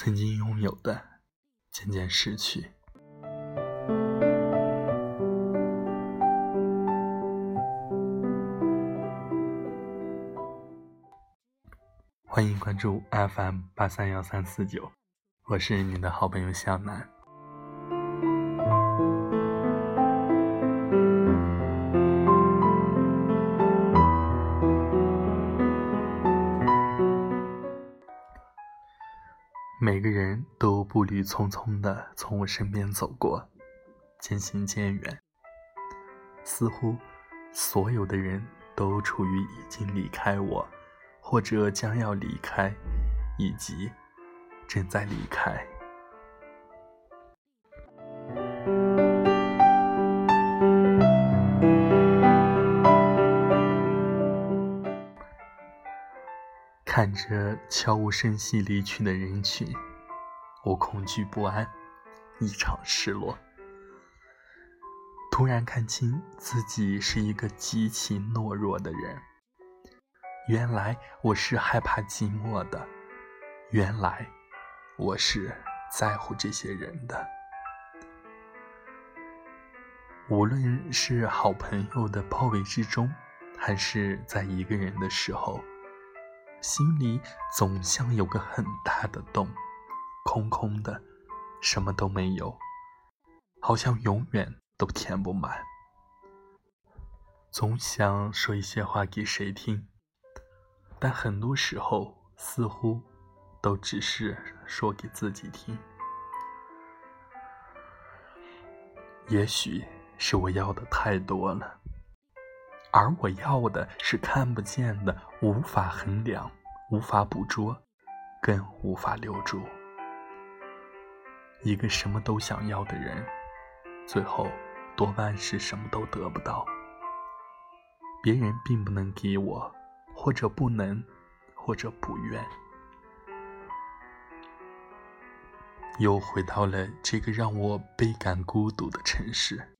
曾经拥有的渐渐失去。欢迎关注 FM 八三幺三四九，我是你的好朋友向南。每个人都步履匆匆的从我身边走过，渐行渐远。似乎所有的人都处于已经离开我。或者将要离开，以及正在离开。看着悄无声息离去的人群，我恐惧不安，异常失落。突然看清自己是一个极其懦弱的人。原来我是害怕寂寞的，原来我是在乎这些人的。无论是好朋友的包围之中，还是在一个人的时候，心里总像有个很大的洞，空空的，什么都没有，好像永远都填不满。总想说一些话给谁听。但很多时候，似乎都只是说给自己听。也许是我要的太多了，而我要的是看不见的、无法衡量、无法捕捉、更无法留住。一个什么都想要的人，最后多半是什么都得不到。别人并不能给我。或者不能，或者不愿，又回到了这个让我倍感孤独的城市。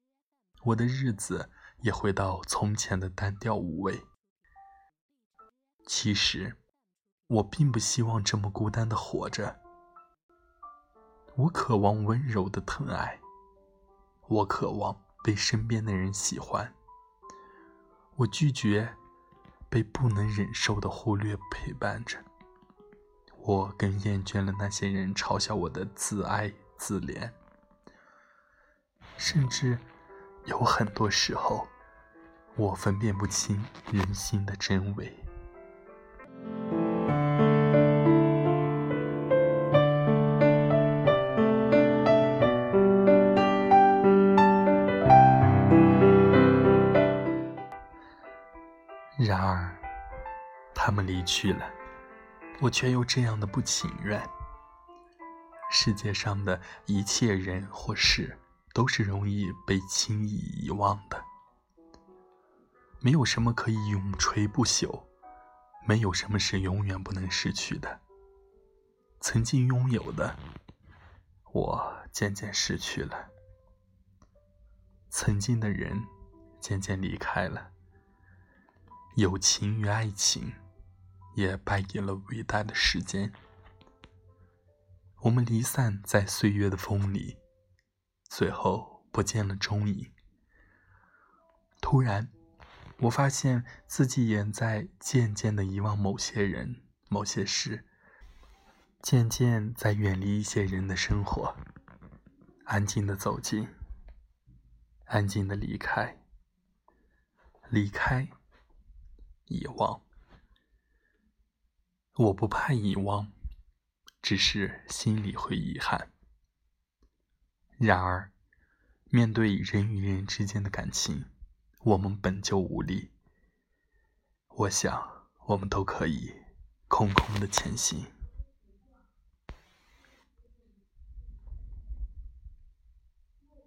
我的日子也回到从前的单调无味。其实，我并不希望这么孤单的活着。我渴望温柔的疼爱，我渴望被身边的人喜欢。我拒绝。被不能忍受的忽略陪伴着，我更厌倦了那些人嘲笑我的自爱自怜，甚至有很多时候，我分辨不清人心的真伪。然而，他们离去了，我却又这样的不情愿。世界上的一切人或事，都是容易被轻易遗忘的。没有什么可以永垂不朽，没有什么是永远不能失去的。曾经拥有的，我渐渐失去了；曾经的人，渐渐离开了。友情与爱情，也败给了伟大的时间。我们离散在岁月的风里，最后不见了踪影。突然，我发现自己也在渐渐的遗忘某些人、某些事，渐渐在远离一些人的生活，安静的走近，安静的离开，离开。遗忘，我不怕遗忘，只是心里会遗憾。然而，面对人与人之间的感情，我们本就无力。我想，我们都可以空空的前行。